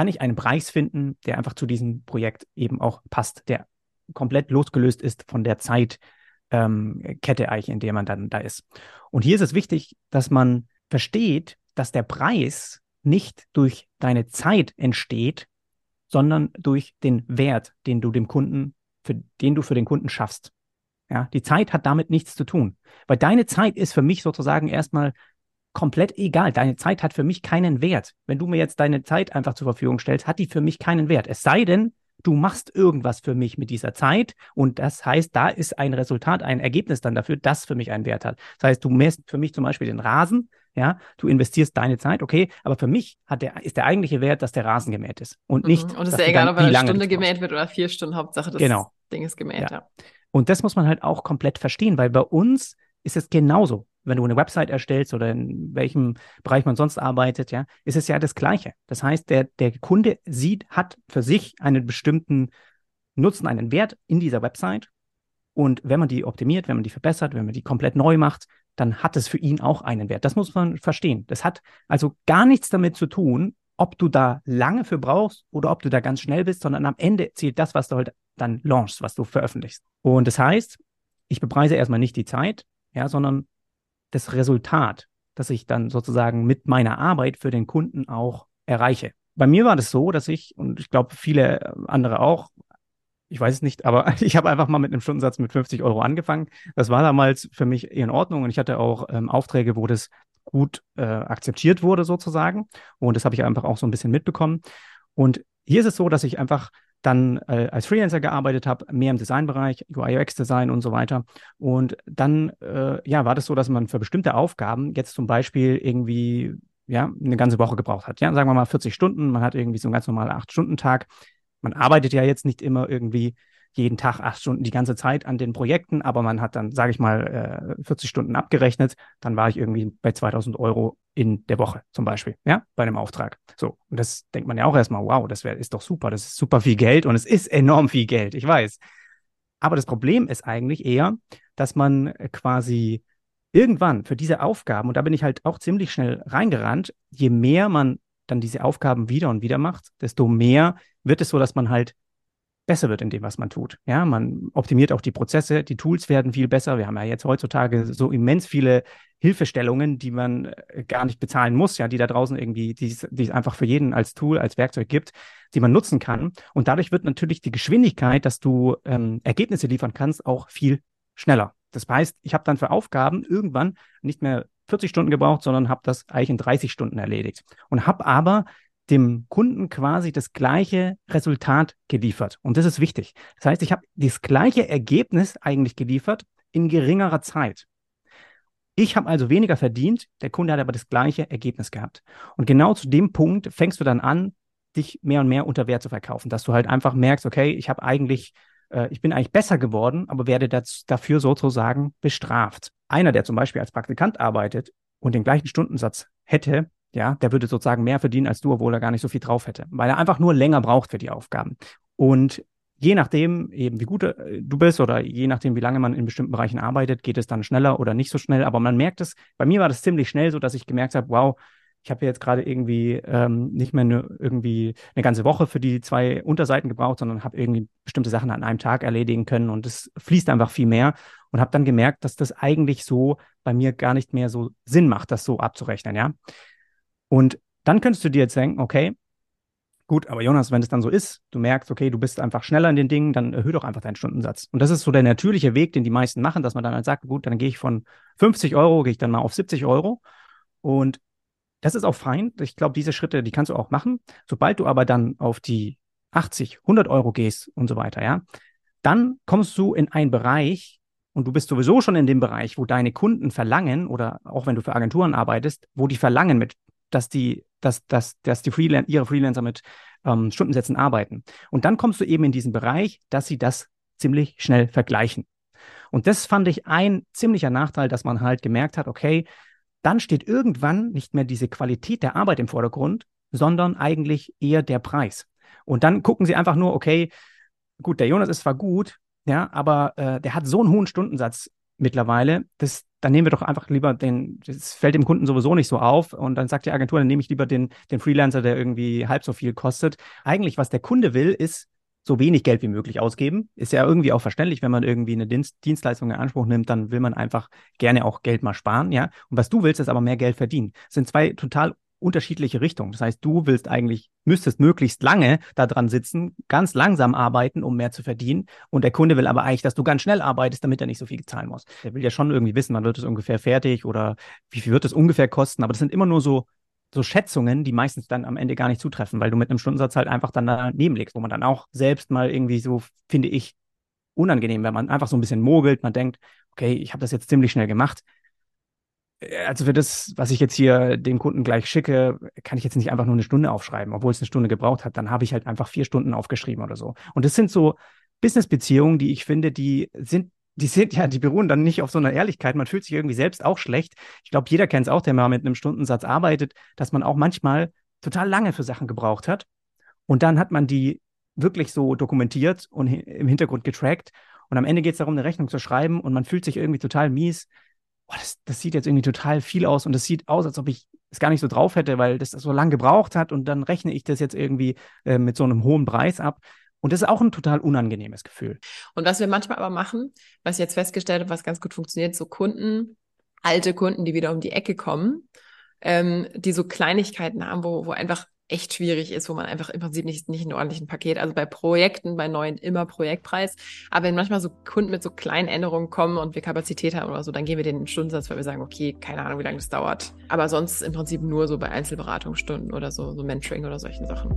kann ich einen Preis finden, der einfach zu diesem Projekt eben auch passt, der komplett losgelöst ist von der Zeitkette ähm, eigentlich, in der man dann da ist. Und hier ist es wichtig, dass man versteht, dass der Preis nicht durch deine Zeit entsteht, sondern durch den Wert, den du dem Kunden, für den du für den Kunden schaffst. Ja, die Zeit hat damit nichts zu tun, weil deine Zeit ist für mich sozusagen erstmal komplett egal. Deine Zeit hat für mich keinen Wert. Wenn du mir jetzt deine Zeit einfach zur Verfügung stellst, hat die für mich keinen Wert. Es sei denn, du machst irgendwas für mich mit dieser Zeit und das heißt, da ist ein Resultat, ein Ergebnis dann dafür, das für mich einen Wert hat. Das heißt, du mäst für mich zum Beispiel den Rasen, ja, du investierst deine Zeit, okay, aber für mich hat der, ist der eigentliche Wert, dass der Rasen gemäht ist und nicht. Mhm. Und es ist ja egal, ob eine Stunde gemäht wird oder vier Stunden, Hauptsache das genau. Ding ist gemäht, ja. ja. Und das muss man halt auch komplett verstehen, weil bei uns ist es genauso wenn du eine Website erstellst oder in welchem Bereich man sonst arbeitet, ja, ist es ja das Gleiche. Das heißt, der, der Kunde sieht, hat für sich einen bestimmten Nutzen, einen Wert in dieser Website. Und wenn man die optimiert, wenn man die verbessert, wenn man die komplett neu macht, dann hat es für ihn auch einen Wert. Das muss man verstehen. Das hat also gar nichts damit zu tun, ob du da lange für brauchst oder ob du da ganz schnell bist, sondern am Ende zählt das, was du halt dann launchst, was du veröffentlichst. Und das heißt, ich bepreise erstmal nicht die Zeit, ja, sondern das Resultat, das ich dann sozusagen mit meiner Arbeit für den Kunden auch erreiche. Bei mir war das so, dass ich, und ich glaube viele andere auch, ich weiß es nicht, aber ich habe einfach mal mit einem Stundensatz mit 50 Euro angefangen. Das war damals für mich in Ordnung und ich hatte auch ähm, Aufträge, wo das gut äh, akzeptiert wurde sozusagen. Und das habe ich einfach auch so ein bisschen mitbekommen. Und hier ist es so, dass ich einfach dann äh, als Freelancer gearbeitet habe, mehr im Designbereich, UI, UX Design und so weiter. Und dann äh, ja, war das so, dass man für bestimmte Aufgaben jetzt zum Beispiel irgendwie ja, eine ganze Woche gebraucht hat. Ja, sagen wir mal 40 Stunden, man hat irgendwie so einen ganz normalen 8-Stunden-Tag. Man arbeitet ja jetzt nicht immer irgendwie jeden Tag acht Stunden die ganze Zeit an den Projekten, aber man hat dann, sage ich mal, äh, 40 Stunden abgerechnet, dann war ich irgendwie bei 2000 Euro in der Woche zum Beispiel, ja, bei einem Auftrag. So, und das denkt man ja auch erstmal, wow, das wär, ist doch super, das ist super viel Geld und es ist enorm viel Geld, ich weiß. Aber das Problem ist eigentlich eher, dass man quasi irgendwann für diese Aufgaben, und da bin ich halt auch ziemlich schnell reingerannt, je mehr man dann diese Aufgaben wieder und wieder macht, desto mehr wird es so, dass man halt besser wird in dem, was man tut. Ja, man optimiert auch die Prozesse, die Tools werden viel besser. Wir haben ja jetzt heutzutage so immens viele Hilfestellungen, die man äh, gar nicht bezahlen muss, ja, die da draußen irgendwie, die, es einfach für jeden als Tool, als Werkzeug gibt, die man nutzen kann. Und dadurch wird natürlich die Geschwindigkeit, dass du ähm, Ergebnisse liefern kannst, auch viel schneller. Das heißt, ich habe dann für Aufgaben irgendwann nicht mehr 40 Stunden gebraucht, sondern habe das eigentlich in 30 Stunden erledigt und habe aber dem Kunden quasi das gleiche Resultat geliefert. Und das ist wichtig. Das heißt, ich habe das gleiche Ergebnis eigentlich geliefert in geringerer Zeit. Ich habe also weniger verdient, der Kunde hat aber das gleiche Ergebnis gehabt. Und genau zu dem Punkt fängst du dann an, dich mehr und mehr unter Wert zu verkaufen, dass du halt einfach merkst, okay, ich habe eigentlich, äh, ich bin eigentlich besser geworden, aber werde das, dafür sozusagen bestraft. Einer, der zum Beispiel als Praktikant arbeitet und den gleichen Stundensatz hätte, ja, der würde sozusagen mehr verdienen als du, obwohl er gar nicht so viel drauf hätte, weil er einfach nur länger braucht für die Aufgaben. Und je nachdem, eben wie gut äh, du bist oder je nachdem, wie lange man in bestimmten Bereichen arbeitet, geht es dann schneller oder nicht so schnell. Aber man merkt es, bei mir war das ziemlich schnell so, dass ich gemerkt habe, wow, ich habe jetzt gerade irgendwie ähm, nicht mehr ne, irgendwie eine ganze Woche für die zwei Unterseiten gebraucht, sondern habe irgendwie bestimmte Sachen an einem Tag erledigen können und es fließt einfach viel mehr und habe dann gemerkt, dass das eigentlich so bei mir gar nicht mehr so Sinn macht, das so abzurechnen, ja. Und dann könntest du dir jetzt denken, okay, gut, aber Jonas, wenn es dann so ist, du merkst, okay, du bist einfach schneller in den Dingen, dann erhöhe doch einfach deinen Stundensatz. Und das ist so der natürliche Weg, den die meisten machen, dass man dann halt sagt, gut, dann gehe ich von 50 Euro, gehe ich dann mal auf 70 Euro. Und das ist auch fein. Ich glaube, diese Schritte, die kannst du auch machen. Sobald du aber dann auf die 80, 100 Euro gehst und so weiter, ja, dann kommst du in einen Bereich, und du bist sowieso schon in dem Bereich, wo deine Kunden verlangen, oder auch wenn du für Agenturen arbeitest, wo die verlangen mit dass die, dass, dass, dass die Freelan ihre Freelancer mit ähm, Stundensätzen arbeiten. Und dann kommst du eben in diesen Bereich, dass sie das ziemlich schnell vergleichen. Und das fand ich ein ziemlicher Nachteil, dass man halt gemerkt hat, okay, dann steht irgendwann nicht mehr diese Qualität der Arbeit im Vordergrund, sondern eigentlich eher der Preis. Und dann gucken sie einfach nur, okay, gut, der Jonas ist zwar gut, ja, aber äh, der hat so einen hohen Stundensatz mittlerweile, das, dann nehmen wir doch einfach lieber den, das fällt dem Kunden sowieso nicht so auf und dann sagt die Agentur, dann nehme ich lieber den, den Freelancer, der irgendwie halb so viel kostet. Eigentlich, was der Kunde will, ist so wenig Geld wie möglich ausgeben. Ist ja irgendwie auch verständlich, wenn man irgendwie eine Dienst Dienstleistung in Anspruch nimmt, dann will man einfach gerne auch Geld mal sparen, ja. Und was du willst, ist aber mehr Geld verdienen. Das sind zwei total unterschiedliche Richtungen. Das heißt, du willst eigentlich, müsstest möglichst lange da dran sitzen, ganz langsam arbeiten, um mehr zu verdienen. Und der Kunde will aber eigentlich, dass du ganz schnell arbeitest, damit er nicht so viel zahlen muss. Der will ja schon irgendwie wissen, wann wird es ungefähr fertig oder wie viel wird es ungefähr kosten. Aber das sind immer nur so, so Schätzungen, die meistens dann am Ende gar nicht zutreffen, weil du mit einem Stundensatz halt einfach dann daneben legst, wo man dann auch selbst mal irgendwie so, finde ich, unangenehm, wenn man einfach so ein bisschen mogelt, man denkt, okay, ich habe das jetzt ziemlich schnell gemacht, also für das, was ich jetzt hier dem Kunden gleich schicke, kann ich jetzt nicht einfach nur eine Stunde aufschreiben, obwohl es eine Stunde gebraucht hat. Dann habe ich halt einfach vier Stunden aufgeschrieben oder so. Und das sind so Business-Beziehungen, die ich finde, die sind, die sind ja, die beruhen dann nicht auf so einer Ehrlichkeit. Man fühlt sich irgendwie selbst auch schlecht. Ich glaube, jeder kennt es auch, der mal mit einem Stundensatz arbeitet, dass man auch manchmal total lange für Sachen gebraucht hat. Und dann hat man die wirklich so dokumentiert und im Hintergrund getrackt. Und am Ende geht es darum, eine Rechnung zu schreiben und man fühlt sich irgendwie total mies boah, das, das sieht jetzt irgendwie total viel aus und es sieht aus, als ob ich es gar nicht so drauf hätte, weil das so lange gebraucht hat und dann rechne ich das jetzt irgendwie äh, mit so einem hohen Preis ab. Und das ist auch ein total unangenehmes Gefühl. Und was wir manchmal aber machen, was ich jetzt festgestellt habe, was ganz gut funktioniert, so Kunden, alte Kunden, die wieder um die Ecke kommen, ähm, die so Kleinigkeiten haben, wo, wo einfach echt schwierig ist, wo man einfach im Prinzip nicht, nicht einen ordentlichen Paket, also bei Projekten, bei neuen immer Projektpreis. Aber wenn manchmal so Kunden mit so kleinen Änderungen kommen und wir Kapazität haben oder so, dann gehen wir den Stundensatz, weil wir sagen, okay, keine Ahnung, wie lange das dauert. Aber sonst im Prinzip nur so bei Einzelberatungsstunden oder so, so Mentoring oder solchen Sachen.